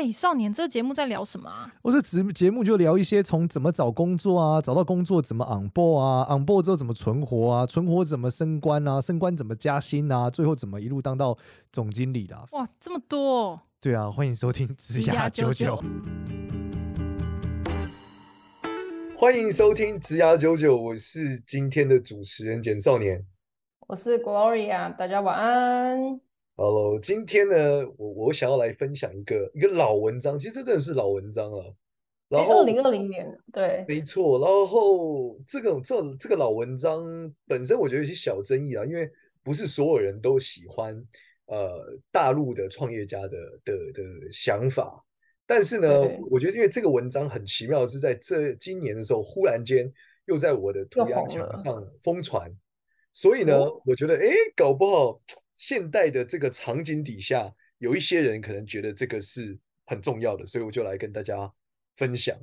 哎、欸，少年，这个节目在聊什么啊？我这节节目就聊一些从怎么找工作啊，找到工作怎么 on board 啊，on board 之后怎么存活啊，存活怎么升官啊，升官怎么加薪啊，最后怎么一路当到总经理的、啊。哇，这么多！对啊，欢迎收听 职涯九九。欢迎收听职涯九九，我是今天的主持人简少年，我是 Gloria，大家晚安。Hello，今天呢，我我想要来分享一个一个老文章，其实这真的是老文章了。然后，二零二零年，对，没错。然后这个这这个老文章本身，我觉得有些小争议啊，因为不是所有人都喜欢呃大陆的创业家的的的想法。但是呢，我觉得因为这个文章很奇妙，是在这今年的时候，忽然间又在我的涂鸦墙上疯传，所以呢，哦、我觉得哎，搞不好。现代的这个场景底下，有一些人可能觉得这个是很重要的，所以我就来跟大家分享。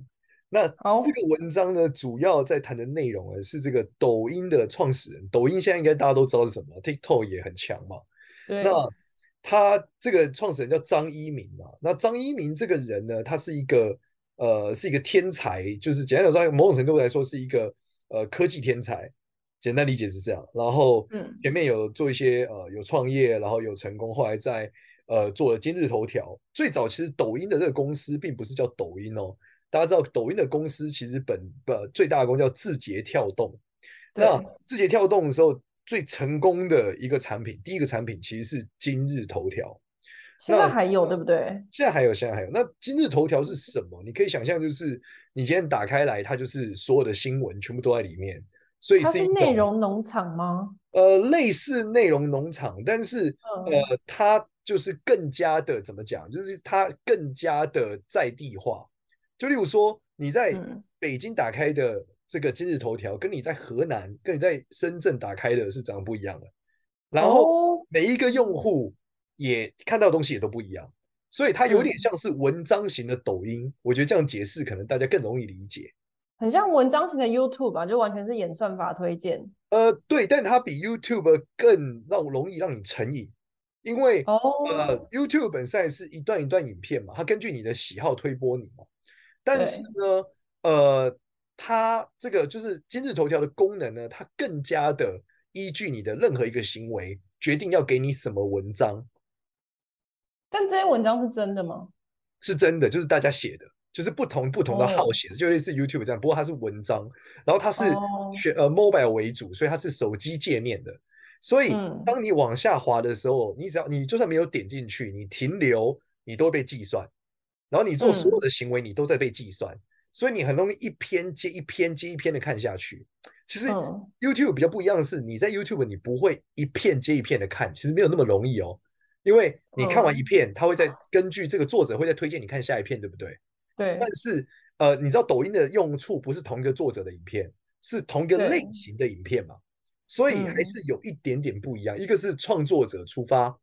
那这个文章呢，主要在谈的内容呢，是这个抖音的创始人。抖音现在应该大家都知道是什么，TikTok 也很强嘛。那他这个创始人叫张一鸣啊。那张一鸣这个人呢，他是一个呃，是一个天才，就是简单来说，某种程度来说是一个呃科技天才。简单理解是这样，然后前面有做一些呃有创业，然后有成功，后来在呃做了今日头条。最早其实抖音的这个公司并不是叫抖音哦，大家知道抖音的公司其实本呃最大的公司叫字节跳动。那字节跳动的时候最成功的一个产品，第一个产品其实是今日头条。现在还有对不对？现在还有，现在还有。那今日头条是什么？你可以想象，就是你今天打开来，它就是所有的新闻全部都在里面。所以是，是内容农场吗？呃，类似内容农场，但是、嗯、呃，它就是更加的怎么讲？就是它更加的在地化。就例如说，你在北京打开的这个今日头条，跟你在河南、跟你在深圳打开的是长得不一样的。然后每一个用户也看到的东西也都不一样，所以它有点像是文章型的抖音。嗯、我觉得这样解释可能大家更容易理解。很像文章型的 YouTube 吧，就完全是演算法推荐。呃，对，但它比 YouTube 更让容易让你成瘾，因为、oh. 呃，YouTube 本身是一段一段影片嘛，它根据你的喜好推播你嘛。但是呢，呃，它这个就是今日头条的功能呢，它更加的依据你的任何一个行为，决定要给你什么文章。但这些文章是真的吗？是真的，就是大家写的。就是不同不同的号写的，oh. 就类似 YouTube 这样，不过它是文章，然后它是选呃、oh. uh, mobile 为主，所以它是手机界面的。所以当你往下滑的时候，你只要你就算没有点进去，你停留你都会被计算，然后你做所有的行为你都在被计算，所以你很容易一篇接一篇接一篇的看下去。其实 YouTube 比较不一样的是，你在 YouTube 你不会一片接一片的看，其实没有那么容易哦，因为你看完一片，它会再根据这个作者会再推荐你看下一片，对不对？对，但是呃，你知道抖音的用处不是同一个作者的影片，是同一个类型的影片嘛？所以还是有一点点不一样。嗯、一个是创作者出发，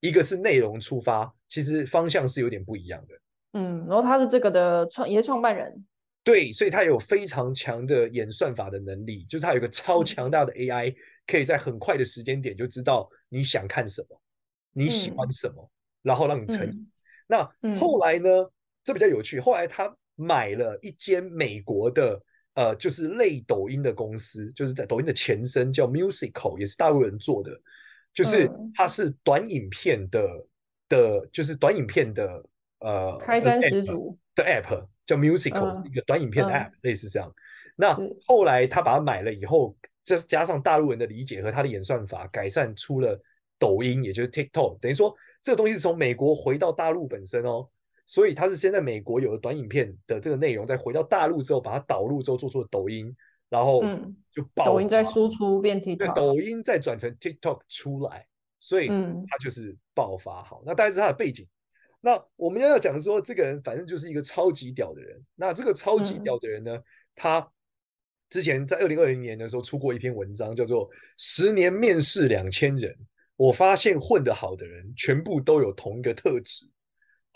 一个是内容出发，其实方向是有点不一样的。嗯，然后他是这个的创也是创办人，对，所以他有非常强的演算法的能力，就是他有个超强大的 AI，、嗯、可以在很快的时间点就知道你想看什么，你喜欢什么，嗯、然后让你成瘾。嗯、那后来呢？嗯这比较有趣。后来他买了一间美国的呃，就是类抖音的公司，就是在抖音的前身叫 Musical，也是大陆人做的，就是它是短影片的、嗯、的，就是短影片的呃开山始祖的 App 叫 Musical，、嗯、一个短影片的 App、嗯、类似这样。那后来他把它买了以后，再加上大陆人的理解和他的演算法，改善出了抖音，也就是 TikTok。等于说这个东西是从美国回到大陆本身哦。所以他是先在美国有了短影片的这个内容，再回到大陆之后把它导入之后做出了抖音，然后就爆、嗯、抖音再输出变 TikTok，抖音再转成 TikTok 出来，所以他就是爆发好。嗯、那大概是他的背景。那我们要要讲的说，这个人反正就是一个超级屌的人。那这个超级屌的人呢，嗯、他之前在二零二零年的时候出过一篇文章，叫做《十年面试两千人》，我发现混得好的人全部都有同一个特质。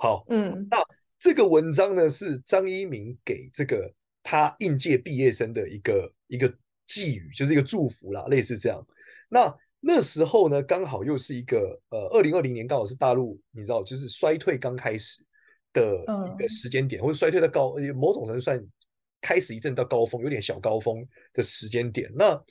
好，嗯，那这个文章呢是张一鸣给这个他应届毕业生的一个一个寄语，就是一个祝福啦，类似这样。那那时候呢，刚好又是一个呃，二零二零年刚好是大陆，你知道，就是衰退刚开始，的一个时间点，或者衰退的高，某种程度算开始一阵到高峰，有点小高峰的时间点。那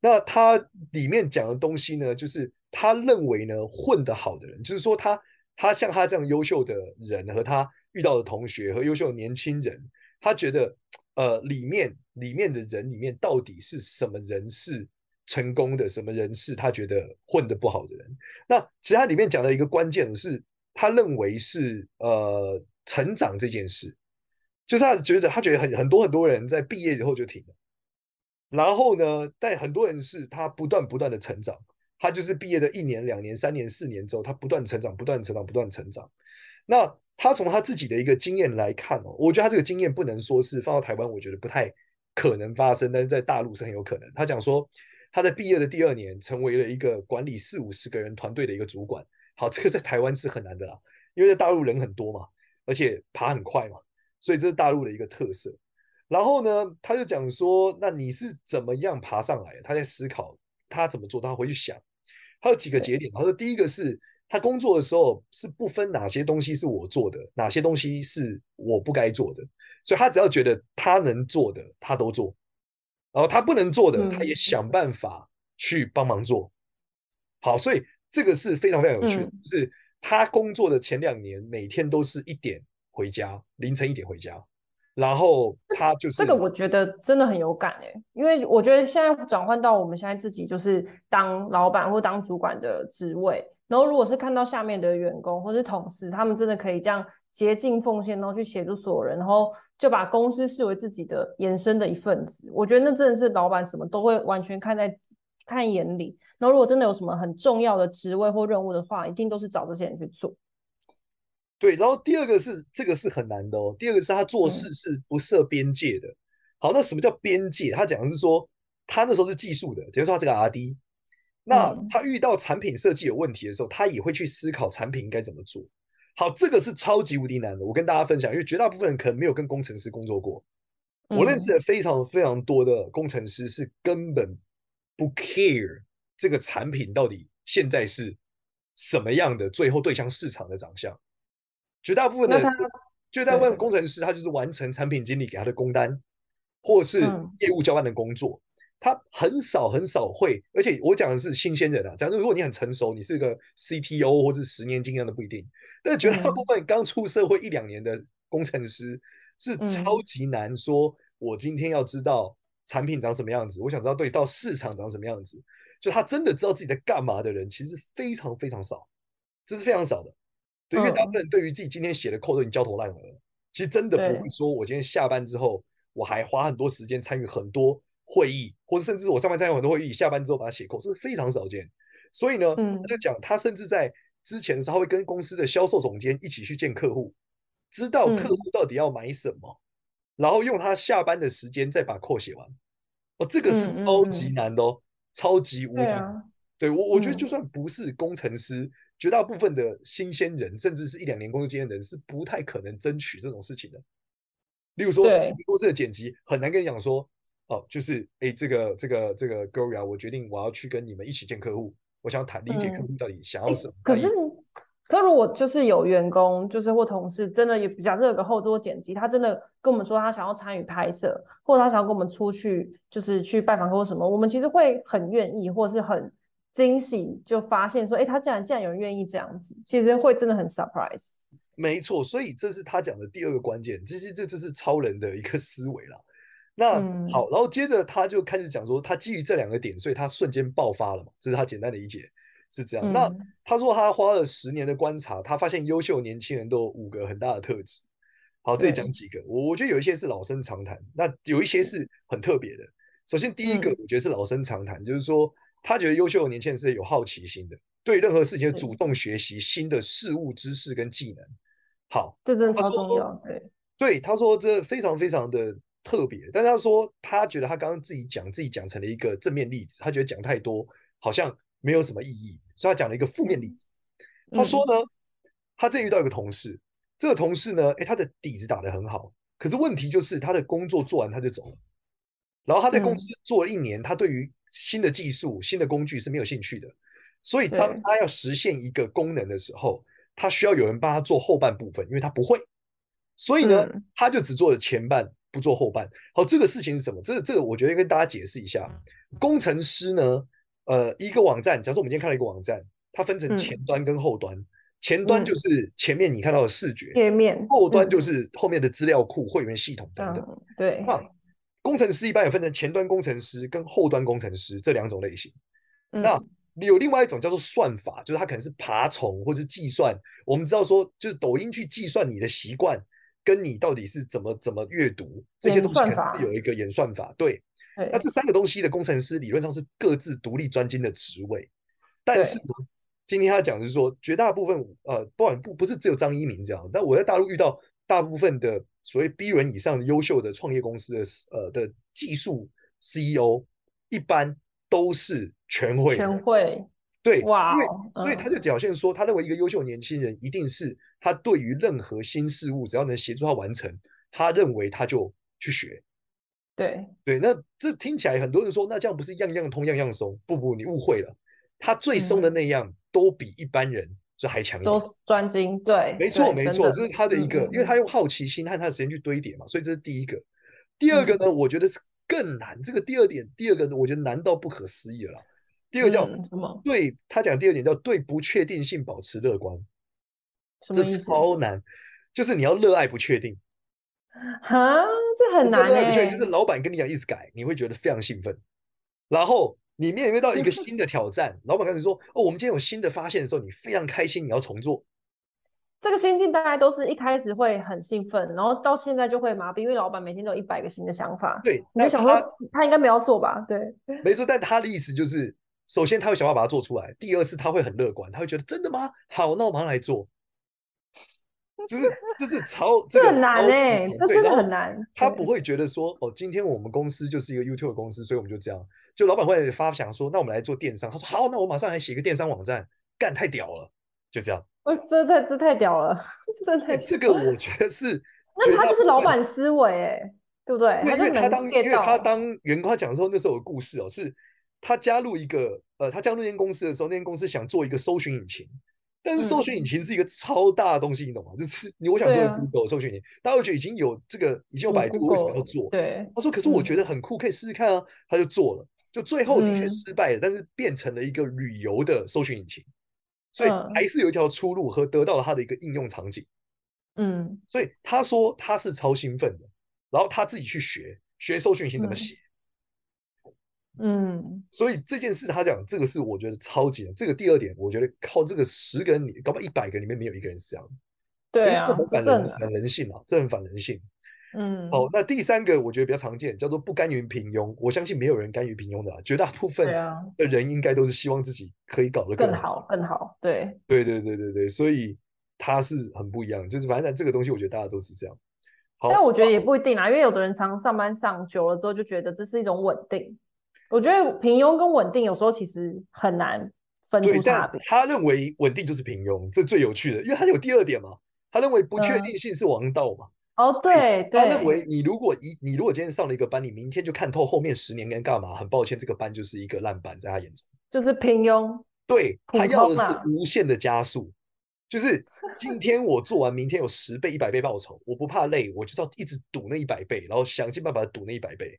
那他里面讲的东西呢，就是他认为呢，混得好的人，就是说他他像他这样优秀的人和他遇到的同学和优秀的年轻人，他觉得呃里面里面的人里面到底是什么人是成功的，什么人是他觉得混得不好的人。那其实他里面讲的一个关键的是。他认为是呃成长这件事，就是他觉得他觉得很很多很多人在毕业以后就停了，然后呢，但很多人是他不断不断的成长，他就是毕业的一年两年三年四年之后，他不断成长不断成长不断成长。那他从他自己的一个经验来看哦，我觉得他这个经验不能说是放到台湾，我觉得不太可能发生，但是在大陆是很有可能。他讲说他在毕业的第二年成为了一个管理四五十个人团队的一个主管。好，这个在台湾是很难的啦，因为在大陆人很多嘛，而且爬很快嘛，所以这是大陆的一个特色。然后呢，他就讲说，那你是怎么样爬上来的？他在思考他怎么做，他回去想，他有几个节点。他说，第一个是他工作的时候是不分哪些东西是我做的，哪些东西是我不该做的，所以他只要觉得他能做的，他都做，然后他不能做的，他也想办法去帮忙做。好，所以。这个是非常非常有趣就是他工作的前两年，每天都是一点回家，凌晨一点回家，然后他就是这个，我觉得真的很有感哎，因为我觉得现在转换到我们现在自己就是当老板或当主管的职位，然后如果是看到下面的员工或是同事，他们真的可以这样竭尽奉献，然后去协助所有人，然后就把公司视为自己的延伸的一份子，我觉得那真的是老板什么都会完全看在看眼里。然后，如果真的有什么很重要的职位或任务的话，一定都是找这些人去做。对，然后第二个是这个是很难的哦。第二个是他做事是不设边界的。嗯、好，那什么叫边界？他讲的是说，他那时候是技术的，比如说他这个 RD，那他遇到产品设计有问题的时候，他也会去思考产品应该怎么做。好，这个是超级无敌难的。我跟大家分享，因为绝大部分人可能没有跟工程师工作过。我认识的非常非常多的工程师是根本不 care。这个产品到底现在是什么样的？最后对象市场的长相，绝大部分的绝大部分工程师，他就是完成产品经理给他的工单，或是业务交办的工作。他很少很少会，而且我讲的是新鲜人啊。假如如果你很成熟，你是个 CTO 或是十年经验的不一定，但是绝大部分刚出社会一两年的工程师是超级难说。我今天要知道产品长什么样子，我想知道对到市场长什么样子。就他真的知道自己在干嘛的人，其实非常非常少，这是非常少的。对，因为大部分人对于自己今天写的 code 都已经焦头烂额了，其实真的不会说，我今天下班之后，我还花很多时间参与很多会议，或者甚至我上班参与很多会议，下班之后把它写 code，这是非常少见。所以呢，他就讲，他甚至在之前的时候，他会跟公司的销售总监一起去见客户，知道客户到底要买什么，然后用他下班的时间再把 code 写完。哦，这个是超级难的哦。超级无敌，对，我我觉得就算不是工程师，嗯、绝大部分的新鲜人，甚至是一两年工作经验的人，是不太可能争取这种事情的。例如说，公司的剪辑很难跟你讲说，哦，就是哎，这个这个这个 Gloria，我决定我要去跟你们一起见客户，我想谈理解客户到底想要什么。嗯、可是。可如果就是有员工，就是或同事，真的也比较这个后制剪辑，他真的跟我们说他想要参与拍摄，或者他想要跟我们出去，就是去拜访客户什么，我们其实会很愿意，或是很惊喜，就发现说，哎，他竟然竟然有人愿意这样子，其实会真的很 surprise。没错，所以这是他讲的第二个关键，其实这就是超人的一个思维了。那、嗯、好，然后接着他就开始讲说，他基于这两个点，所以他瞬间爆发了嘛，这是他简单的理解。是这样，嗯、那他说他花了十年的观察，他发现优秀年轻人都有五个很大的特质。好，这里讲几个，我对我觉得有一些是老生常谈，那有一些是很特别的。首先第一个，我觉得是老生常谈，嗯、就是说他觉得优秀的年轻人是有好奇心的，对任何事情主动学习新的事物、知识跟技能。好，这真的超重要。对，对，他说这非常非常的特别，但是他说他觉得他刚刚自己讲自己讲成了一个正面例子，他觉得讲太多好像没有什么意义。所以他讲了一个负面例子，他说呢，他这遇到一个同事，这个同事呢，哎，他的底子打得很好，可是问题就是他的工作做完他就走了，然后他在公司做了一年，他对于新的技术、新的工具是没有兴趣的，所以当他要实现一个功能的时候，他需要有人帮他做后半部分，因为他不会，所以呢，嗯、他就只做了前半，不做后半。好，这个事情是什么？这个这个，我觉得跟大家解释一下。工程师呢，呃，一个网站，假设我们今天看了一个网站，它分成前端跟后端。嗯、前端就是前面你看到的视觉页面，嗯、后端就是后面的资料库、会员系统等等。嗯、对。那工程师一般也分成前端工程师跟后端工程师这两种类型。嗯、那有另外一种叫做算法，就是它可能是爬虫或者是计算。我们知道说，就是抖音去计算你的习惯。跟你到底是怎么怎么阅读这些东西，可能是有一个演算法。对，那这三个东西的工程师理论上是各自独立专精的职位。但是呢，今天他讲的是说，绝大部分呃，不管不不是只有张一鸣这样，但我在大陆遇到大部分的所谓 B 轮以上的优秀的创业公司的呃的技术 CEO，一般都是全会全会。对，哇，因为所以他就表现说，他认为一个优秀年轻人一定是。他对于任何新事物，只要能协助他完成，他认为他就去学。对对，那这听起来很多人说，那这样不是样样通样样松？不不，你误会了。他最松的那样，都比一般人就还强一点。都专精，对，没错没错，这是他的一个，因为他用好奇心和他的时间去堆叠嘛，所以这是第一个。第二个呢，我觉得是更难。这个第二点，第二个我觉得难到不可思议了。第二个叫什么？对他讲第二点叫对不确定性保持乐观。这超难，就是你要热爱不确定，哈，这很难。热爱不确定，就是老板跟你讲一直改，你会觉得非常兴奋。然后你面临到一个 新的挑战，老板跟你说：“哦，我们今天有新的发现的时候，你非常开心，你要重做。”这个心境大概都是一开始会很兴奋，然后到现在就会麻痹，因为老板每天都有一百个新的想法。对，你就想说他应该没有做吧？对，没错。但他的意思就是，首先他会想办法把它做出来，第二次他会很乐观，他会觉得真的吗？好，那我马上来做。就是就是超 这个很难哎，这真的很难。他不会觉得说哦，今天我们公司就是一个 YouTube 公司，所以我们就这样。就老板会发想说，那我们来做电商。他说好，那我马上来写一个电商网站，干太屌了，就这样。哦，这太这太屌了，这太这个我觉得是，那他就是老板思维哎，对不对？因为他当因为他当员工，他讲的时候，那时候有个故事哦，是他加入一个呃，他加入那间公司的时候，那间公司想做一个搜寻引擎。但是搜寻引擎是一个超大的东西，你懂吗？就是你我想做 Google 搜寻引擎，大家会觉得已经有这个，已经有百度，为什么要做？对，他说：“可是我觉得很酷，可以试试看啊。”他就做了，就最后的确失败了，但是变成了一个旅游的搜寻引擎，所以还是有一条出路和得到了他的一个应用场景。嗯，所以他说他是超兴奋的，然后他自己去学学搜寻引擎怎么写。嗯，所以这件事他讲这个是我觉得超级的。这个第二点，我觉得靠这个十个人里，搞不好一百个里面没有一个人是这样。对啊，这很反人，反人性啊，这很反人性。嗯，好，那第三个我觉得比较常见，叫做不甘于平庸。我相信没有人甘于平庸的，绝大部分的人应该都是希望自己可以搞得更好，更好。对，对对对对对，所以他是很不一样，就是反正这个东西，我觉得大家都是这样。好，但我觉得也不一定啊，因为有的人常常上班上久了之后，就觉得这是一种稳定。我觉得平庸跟稳定有时候其实很难分出差别。他认为稳定就是平庸，这最有趣的，因为他有第二点嘛。他认为不确定性是王道嘛。嗯、哦，对对。他认为你如果一你如果今天上了一个班，你明天就看透后面十年该干嘛。很抱歉，这个班就是一个烂班，在他眼中就是平庸。对，他要的是无限的加速，就是今天我做完，明天有十倍、一百倍报酬，我不怕累，我就是要一直赌那一百倍，然后想尽办法赌那一百倍。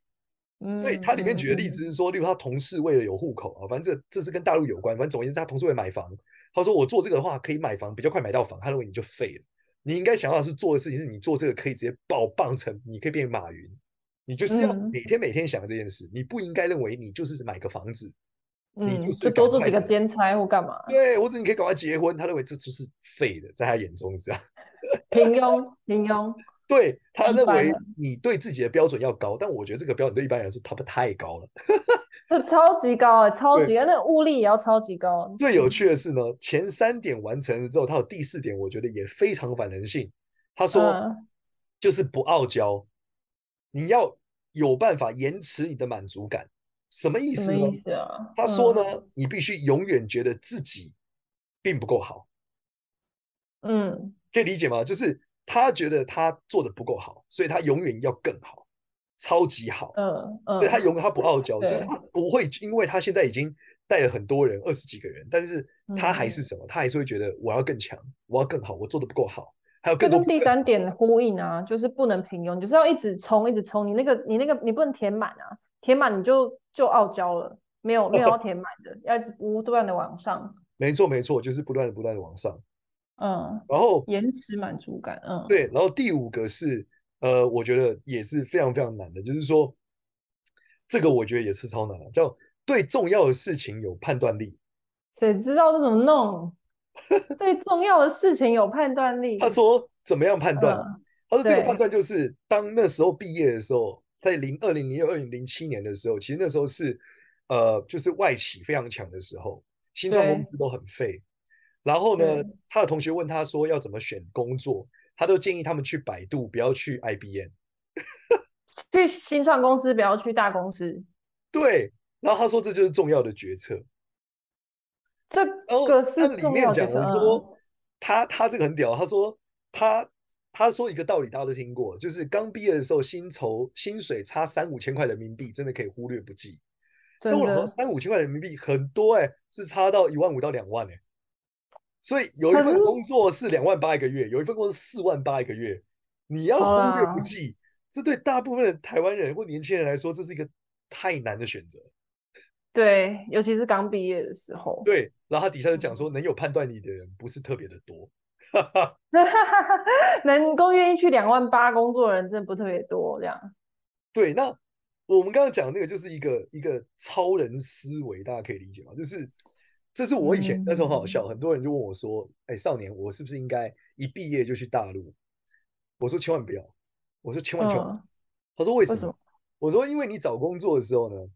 所以他里面举的例子是说，例如他同事为了有户口啊，反正这这是跟大陆有关。反正总而言之，他同事为了买房，他说我做这个的话可以买房比较快买到房。他认为你就废了，你应该想要是做的事情是你做这个可以直接爆棒成，你可以变马云。你就是要每天每天想这件事，你不应该认为你就是买个房子，你就是多做几个兼差或干嘛？对，或者你可以赶快结婚。他认为这就是废的，在他眼中是这样。平庸，平庸。对，他认为你对自己的标准要高，但我觉得这个标准对一般人来说，他不太高了。这超级高啊，超级高，那物力也要超级高。最有趣的是呢，前三点完成了之后，他有第四点，我觉得也非常反人性。他说，嗯、就是不傲娇，你要有办法延迟你的满足感。什么意思呢？思啊、他说呢，嗯、你必须永远觉得自己并不够好。嗯，可以理解吗？就是。他觉得他做的不够好，所以他永远要更好，超级好。嗯嗯，对他永远他不傲娇，就是他不会，因为他现在已经带了很多人，二十几个人，但是他还是什么？他还是会觉得我要更强，我要更好，我做的不够好，还有更多。这跟第三点呼应啊，就是不能平庸，你就是要一直冲，一直冲。你那个，你那个，你不能填满啊，填满你就就傲娇了，没有没有要 填满的，要一直不断的往上。没错没错，就是不断的不断的往上。嗯，然后延迟满足感，嗯，对，然后第五个是，呃，我觉得也是非常非常难的，就是说，这个我觉得也是超难的，叫对重要的事情有判断力。谁知道这怎么弄？对重要的事情有判断力。他说怎么样判断？嗯、他说这个判断就是当那时候毕业的时候，在零二零零六、二零零七年的时候，其实那时候是呃，就是外企非常强的时候，新创公司都很废。然后呢，他的同学问他说要怎么选工作，他都建议他们去百度，不要去 IBM。去新创公司，不要去大公司。对，然后他说这就是重要的决策。这个是里面讲的说，他他这个很屌，他说他他说一个道理大家都听过，就是刚毕业的时候薪酬薪水差三五千块人民币，真的可以忽略不计。真的，三五千块人民币很多哎、欸，是差到一万五到两万哎、欸。所以有一份工作是两万八一个月，有一份工作是四万八一个月，你要忽略不计，这对大部分的台湾人或年轻人来说，这是一个太难的选择。对，尤其是刚毕业的时候。对，然后他底下就讲说，能有判断力的人不是特别的多，能够愿意去两万八工作的人真的不特别多，这样。对，那我们刚刚讲的那个就是一个一个超人思维，大家可以理解吗？就是。这是我以前那时候很好笑，嗯，很多人就问我说：“哎，少年，我是不是应该一毕业就去大陆？”我说：“千万不要。”我说：“千万千万。嗯”他说为：“为什么？”我说：“因为你找工作的时候呢，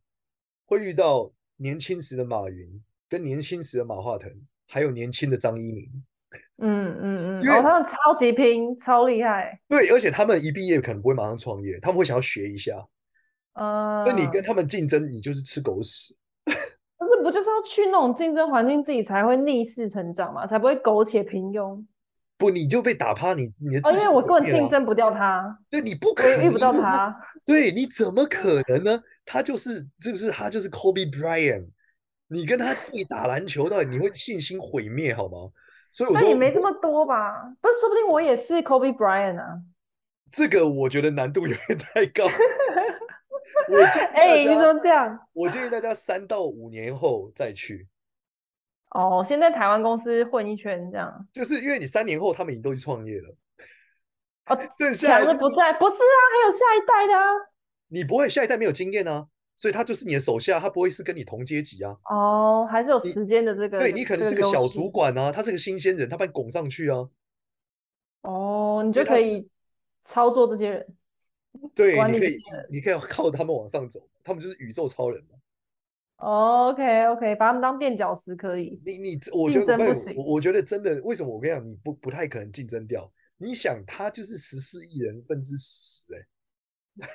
会遇到年轻时的马云，跟年轻时的马化腾，还有年轻的张一鸣。嗯嗯嗯，因为、哦、他们超级拼，超厉害。对，而且他们一毕业可能不会马上创业，他们会想要学一下。嗯，那你跟他们竞争，你就是吃狗屎。”不就是要去那种竞争环境，自己才会逆势成长嘛，才不会苟且平庸。不，你就被打趴，你你的、哦、因为我根本竞争不掉他，对，你不可能遇不到他，对，你怎么可能呢？他就是这不是他就是 Kobe Bryant，你跟他对打篮球，到底你会信心毁灭好吗？所以我说，那你没这么多吧？不是，说不定我也是 Kobe Bryant 啊。这个我觉得难度有点太高。哎、欸，你怎么这样？我建议大家三到五年后再去。哦，先在台湾公司混一圈，这样。就是因为你三年后他们已经都去创业了。哦，剩下的不在，不是啊，还有下一代的啊。你不会下一代没有经验啊，所以他就是你的手下，他不会是跟你同阶级啊。哦，还是有时间的这个。对，你可能是个小主管啊，他是个新鲜人，他把你拱上去啊。哦，你就可以操作这些人。对，你可以，你可以靠他们往上走，他们就是宇宙超人嘛。OK OK，把他们当垫脚石可以。你你，我觉得我我觉得真的，为什么我跟你讲，你不不太可能竞争掉？你想，他就是十四亿人分之十，哎。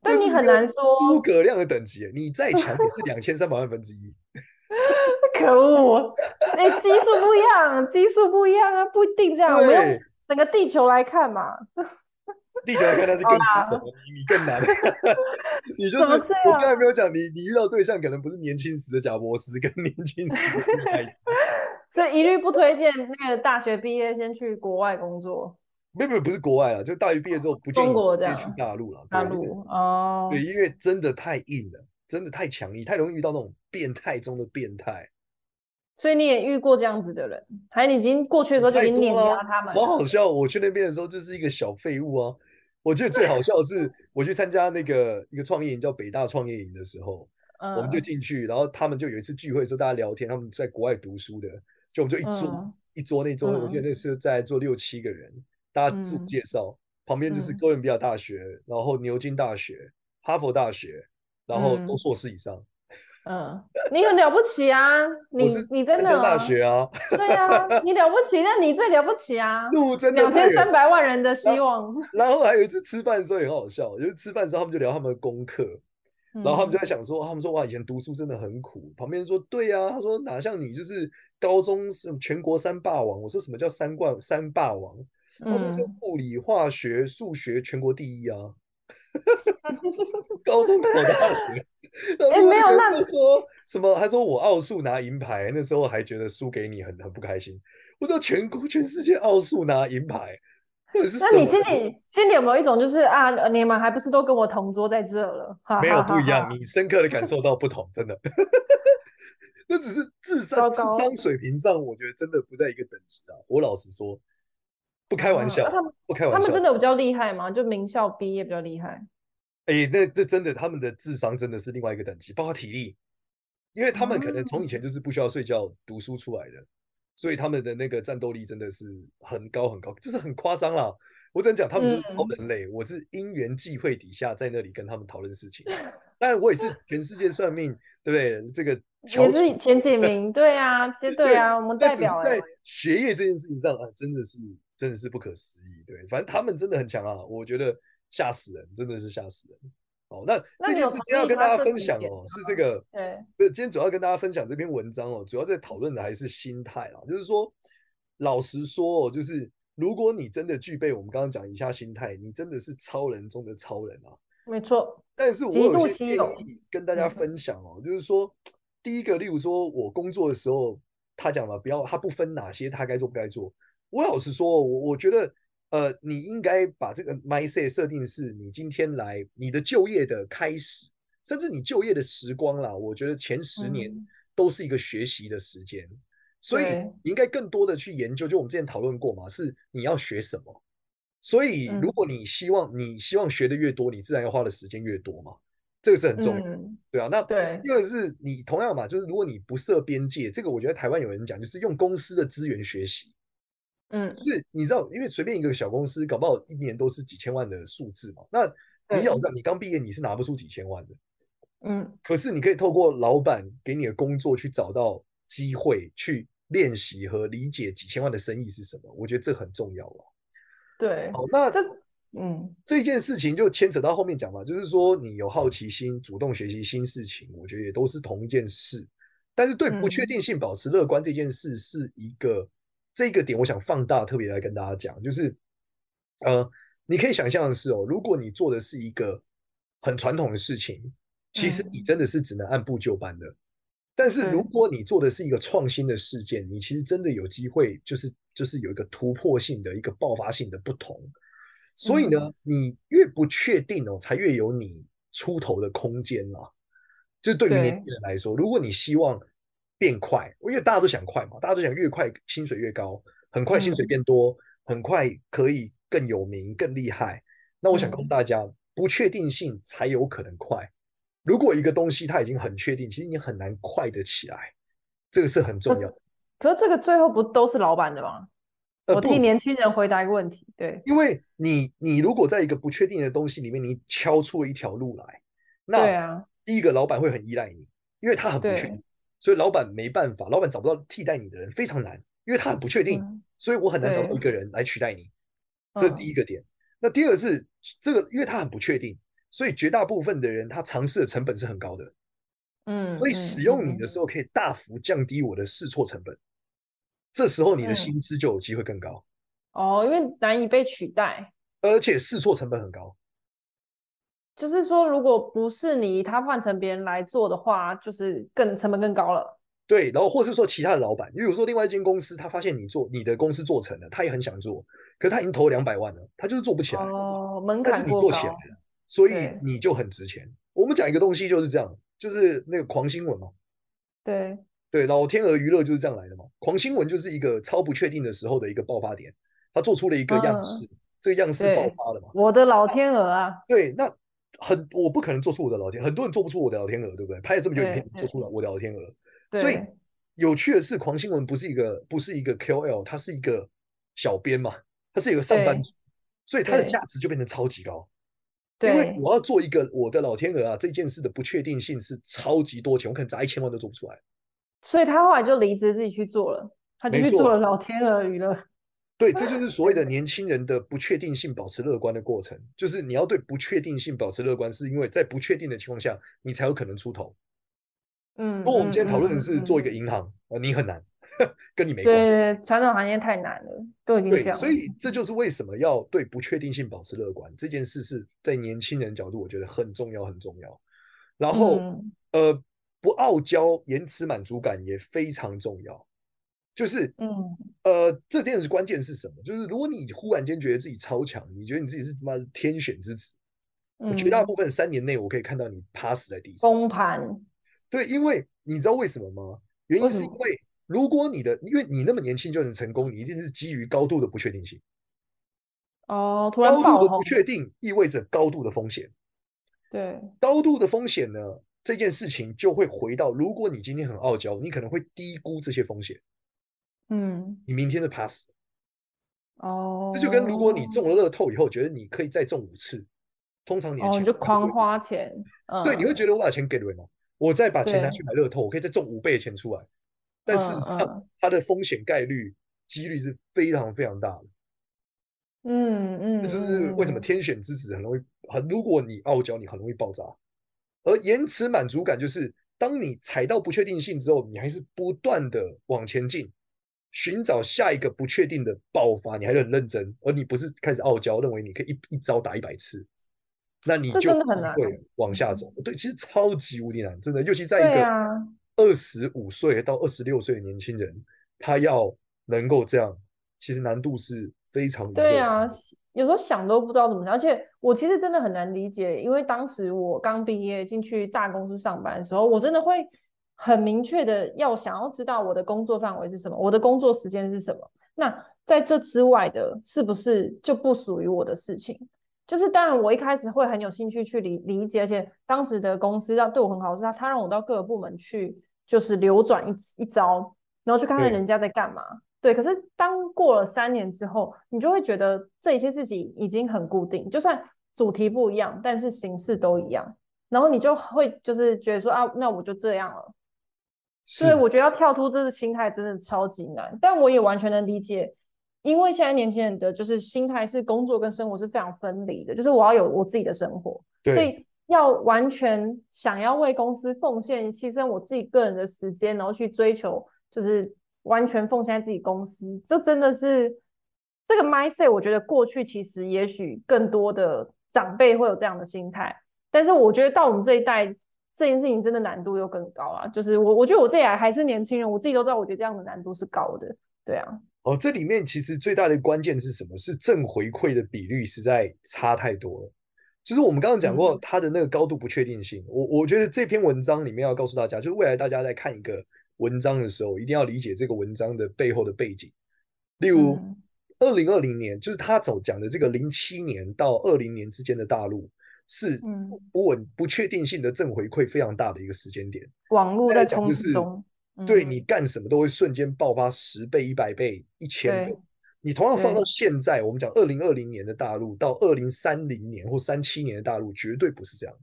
但你很难说。诸葛亮的等级，你再强也是两千三百万分之一。可恶！哎，基数不一样，基数不一样啊，不一定这样。我们用整个地球来看嘛。地球来看，他是更你你更难。你就是我刚才没有讲，你你遇到对象可能不是年轻时的贾博士，跟年轻时的太子。所以一律不推荐那个大学毕业先去国外工作。没有没有，不是国外啊，就大学毕业之后不建议再去大陆了。大陆哦，对，因为真的太硬了，真的太强硬，太容易遇到那种变态中的变态。所以你也遇过这样子的人，还你已经过去的时候就已经碾压他们。好好笑，我去那边的时候就是一个小废物啊。我觉得最好笑的是，我去参加那个一个创业营，叫北大创业营的时候，我们就进去，然后他们就有一次聚会的时候，大家聊天，他们在国外读书的，就我们就一桌一桌那桌，我记得那次在坐六七个人，大家自我介绍，旁边就是哥伦比亚大学，然后牛津大学、哈佛大学，然后都硕士以上。嗯，你很了不起啊！你你真的大学啊？对啊，你了不起，那你最了不起啊！路真的两千三百万人的希望。然后还有一次吃饭的时候也很好笑，就是吃饭的时候他们就聊他们的功课，然后他们就在想说，他们说哇，以前读书真的很苦。旁边说对啊，他说哪像你就是高中是全国三霸王。我说什么叫三冠三霸王？他说就物理、化学、数学全国第一啊。高中考大学。哎、欸，没有，那说什么？他说我奥数拿银牌，那时候还觉得输给你很很不开心。我知道全国全世界奥数拿银牌，那你心里心里有没有一种就是啊，你们还不是都跟我同桌在这了？没有不一样，你深刻的感受到不同，真的。那只是智商智商水平上，我觉得真的不在一个等级啊。我老实说，不开玩笑，他们不开玩笑，他们真的比较厉害吗？就名校毕业比较厉害？哎，那这真的，他们的智商真的是另外一个等级，包括体力，因为他们可能从以前就是不需要睡觉读书出来的，所以他们的那个战斗力真的是很高很高，就是很夸张啦。我只能讲，他们就是超人类。我是因缘际会底下在那里跟他们讨论事情，当然我也是全世界算命，对不对？这个。也是前几名，对啊，其实对啊，我们代表在学业这件事情上啊，真的是真的是不可思议。对，反正他们真的很强啊，我觉得吓死人，真的是吓死人。哦，那这件事情要跟大家分享哦，是这个，对，今天主要跟大家分享这篇文章哦，主要在讨论的还是心态啊，就是说，老实说哦，就是如果你真的具备我们刚刚讲以下心态，你真的是超人中的超人啊，没错。但是我有些建议跟大家分享哦，就是说。第一个，例如说，我工作的时候，他讲了不要，他不分哪些他该做不该做。我老实说，我我觉得，呃，你应该把这个 mindset 设定是你今天来你的就业的开始，甚至你就业的时光啦。我觉得前十年都是一个学习的时间，嗯、所以你应该更多的去研究。就我们之前讨论过嘛，是你要学什么。所以如果你希望你希望学的越多，你自然要花的时间越多嘛。这个是很重要，嗯、对啊。那对，第二个是你同样嘛，就是如果你不设边界，这个我觉得台湾有人讲，就是用公司的资源学习。嗯，是，你知道，因为随便一个小公司，搞不好一年都是几千万的数字嘛。那你要知道，你刚毕业，你是拿不出几千万的。嗯，可是你可以透过老板给你的工作去找到机会，去练习和理解几千万的生意是什么。我觉得这很重要了。对，好，那这。嗯，这件事情就牵扯到后面讲嘛，就是说你有好奇心，主动学习新事情，我觉得也都是同一件事。但是对不确定性保持乐观这件事是一个、嗯、这个点，我想放大特别来跟大家讲，就是呃，你可以想象的是哦，如果你做的是一个很传统的事情，其实你真的是只能按部就班的。嗯、但是如果你做的是一个创新的事件，你其实真的有机会，就是就是有一个突破性的一个爆发性的不同。所以呢，嗯、你越不确定哦，才越有你出头的空间啊。这对于年轻人来说，如果你希望变快，因为大家都想快嘛，大家都想越快薪水越高，很快薪水变多，嗯、很快可以更有名、更厉害。那我想告诉大家，嗯、不确定性才有可能快。如果一个东西它已经很确定，其实你很难快得起来。这个是很重要的。可是这个最后不都是老板的吗？我替年轻人回答一个问题，对，因为你你如果在一个不确定的东西里面，你敲出了一条路来，那第一个老板会很依赖你，因为他很不确定，所以老板没办法，老板找不到替代你的人非常难，因为他很不确定，所以我很难找到一个人来取代你，这是第一个点。那第二个是这个，因为他很不确定，所以绝大部分的人他尝试的成本是很高的，嗯，所以使用你的时候可以大幅降低我的试错成本。这时候你的薪资就有机会更高，嗯、哦，因为难以被取代，而且试错成本很高。就是说，如果不是你，他换成别人来做的话，就是更成本更高了。对，然后或是说其他的老板，例如说另外一间公司，他发现你做你的公司做成了，他也很想做，可是他已经投了两百万了，他就是做不起来。哦，门槛。但是你做起来了，所以你就很值钱。我们讲一个东西就是这样，就是那个狂新闻嘛。对。对，老天鹅娱乐就是这样来的嘛。狂新闻就是一个超不确定的时候的一个爆发点，他做出了一个样式，嗯、这个样式爆发了嘛。我的老天鹅啊！对，那很我不可能做出我的老天，很多人做不出我的老天鹅，对不对？拍了这么久影片，做出了我的老天鹅。所以有趣的是，狂新闻不是一个不是一个 KOL，他是一个小编嘛，他是一个上班族，所以他的价值就变得超级高。对因为我要做一个我的老天鹅啊，这件事的不确定性是超级多钱，我可能砸一千万都做不出来。所以他后来就离职自己去做了，他就去做了老天鹅娱乐。对，这就是所谓的年轻人的不确定性保持乐观的过程。就是你要对不确定性保持乐观，是因为在不确定的情况下，你才有可能出头。嗯，不过我们今天讨论的是做一个银行，呃，你很难，跟你没关系。对，传统行业太难了，都已经这样。所以这就是为什么要对不确定性保持乐观这件事，是在年轻人角度，我觉得很重要，很重要。然后，呃。不傲娇，延迟满足感也非常重要。就是，嗯，呃，这件事关键是什么？就是如果你忽然间觉得自己超强，你觉得你自己是他妈天选之子，嗯，绝大部分三年内我可以看到你趴死在地上崩盘。对，因为你知道为什么吗？原因是因为如果你的，因为你那么年轻就能成功，你一定是基于高度的不确定性。哦，突然高度的不确定意味着高度的风险。对，高度的风险呢，这件事情就会回到，如果你今天很傲娇，你可能会低估这些风险。嗯，你明天就怕死。哦，这就跟如果你中了乐透以后，觉得你可以再中五次，通常你的钱、哦、你就狂花钱。对，你会觉得我把钱给了人吗？我再把钱拿去买乐透，我可以再中五倍的钱出来。但事实上，它的风险概率几率是非常非常大的。嗯嗯，这就是为什么天选之子很容易很，如果你傲娇，你很容易爆炸。而延迟满足感就是，当你踩到不确定性之后，你还是不断的往前进。寻找下一个不确定的爆发，你还是很认真，而你不是开始傲娇，认为你可以一一招打一百次，那你就会往下走。对，其实超级无敌难，真的，尤其在一个二十五岁到二十六岁的年轻人，他要能够这样，其实难度是非常的。对啊，有时候想都不知道怎么想，而且我其实真的很难理解，因为当时我刚毕业进去大公司上班的时候，我真的会。很明确的要想要知道我的工作范围是什么，我的工作时间是什么。那在这之外的，是不是就不属于我的事情？就是当然，我一开始会很有兴趣去理理解，而且当时的公司让对我很好，是他他让我到各个部门去，就是流转一一招，然后去看看人家在干嘛。对，对，可是当过了三年之后，你就会觉得这一些事情已经很固定，就算主题不一样，但是形式都一样，然后你就会就是觉得说啊，那我就这样了。所以我觉得要跳脱这个心态真的超级难，但我也完全能理解，因为现在年轻人的就是心态是工作跟生活是非常分离的，就是我要有我自己的生活，所以要完全想要为公司奉献、牺牲我自己个人的时间，然后去追求，就是完全奉献在自己公司，这真的是这个 mindset。我觉得过去其实也许更多的长辈会有这样的心态，但是我觉得到我们这一代。这件事情真的难度又更高啊！就是我，我觉得我自己还是年轻人，我自己都知道，我觉得这样的难度是高的。对啊，哦，这里面其实最大的关键是什么？是正回馈的比率实在差太多了。就是我们刚刚讲过，它的那个高度不确定性。嗯、我我觉得这篇文章里面要告诉大家，就是未来大家在看一个文章的时候，一定要理解这个文章的背后的背景。例如，二零二零年，就是他走讲的这个零七年到二零年之间的大陆。是不稳、不确定性的正回馈非常大的一个时间点。网络在冲击中，对你干什么都会瞬间爆发十倍、一百倍、一千倍。你同样放到现在，我们讲二零二零年的大陆到二零三零年或三七年的大陆，绝对不是这样的。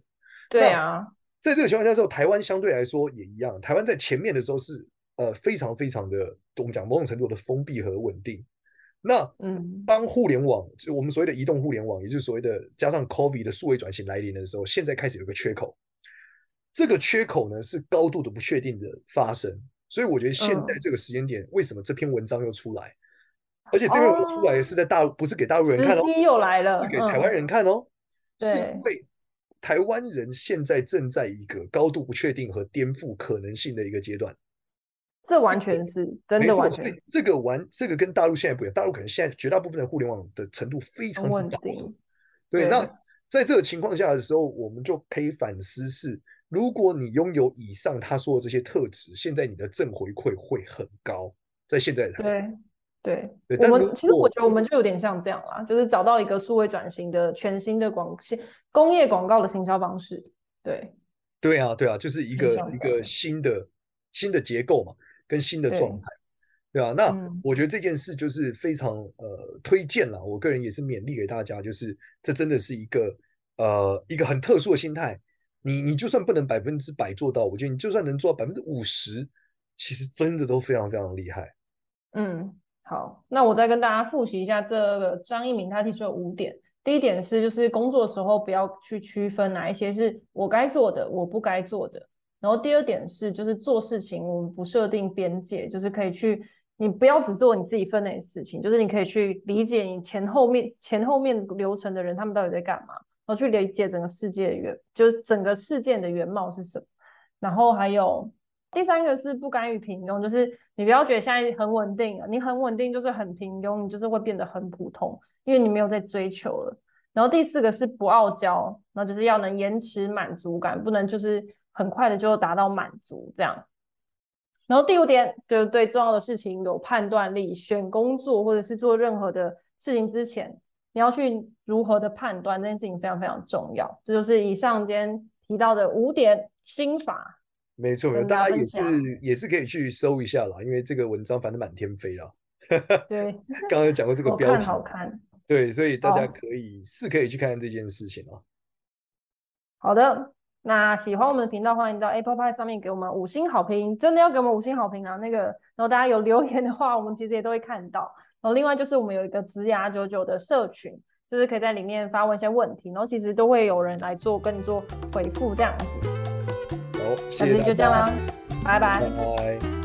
对啊，在这个情况下之后，台湾相对来说也一样。台湾在前面的时候是呃非常非常的，我们讲某种程度的封闭和稳定。那，嗯，当互联网就我们所谓的移动互联网，也就是所谓的加上 COVID 的数位转型来临的时候，现在开始有个缺口。这个缺口呢是高度的不确定的发生，所以我觉得现在这个时间点，为什么这篇文章又出来？而且这篇文章出来是在大陆，不是给大陆人看哦，又来了，是给台湾人看哦。是因为台湾人现在正在一个高度不确定和颠覆可能性的一个阶段。这完全是真的，完全这个完这个跟大陆现在不一样，大陆可能现在绝大部分的互联网的程度非常之饱和。对，那在这个情况下的时候，我们就可以反思是：如果你拥有以上他说的这些特质，现在你的正回馈会很高。在现在对对对，我们其实我觉得我们就有点像这样啦，就是找到一个数位转型的全新的广新工业广告的行销方式。对对啊对啊，就是一个一个新的新的结构嘛。跟新的状态，对吧？那我觉得这件事就是非常呃推荐了。我个人也是勉励给大家，就是这真的是一个呃一个很特殊的心态。你你就算不能百分之百做到，我觉得你就算能做到百分之五十，其实真的都非常非常厉害。嗯，好，那我再跟大家复习一下这个张一鸣他提出的五点。第一点是，就是工作的时候不要去区分哪一些是我该做的，我不该做的。然后第二点是，就是做事情我们不设定边界，就是可以去，你不要只做你自己分内的事情，就是你可以去理解你前后面前后面流程的人他们到底在干嘛，然后去理解整个世界的原，就是整个事件的原貌是什么。然后还有第三个是不甘于平庸，就是你不要觉得现在很稳定啊，你很稳定就是很平庸，你就是会变得很普通，因为你没有在追求了。然后第四个是不傲娇，那就是要能延迟满足感，不能就是很快的就达到满足这样。然后第五点就是对重要的事情有判断力，选工作或者是做任何的事情之前，你要去如何的判断这件事情非常非常重要。这就是以上今天提到的五点心法。没错，没错，大家也是也是可以去搜一下啦，因为这个文章反正满天飞啦。对，刚刚有讲过这个标题，好看，好看。对，所以大家可以是可以去看看这件事情啊。好的。那喜欢我们的频道，欢迎到 Apple Pie 上面给我们五星好评，真的要给我们五星好评啊！那个，然后大家有留言的话，我们其实也都会看到。然后另外就是我们有一个职牙九九的社群，就是可以在里面发问一些问题，然后其实都会有人来做跟你做回复这样子。好，谢谢，那今天就这样啦，拜拜。拜拜。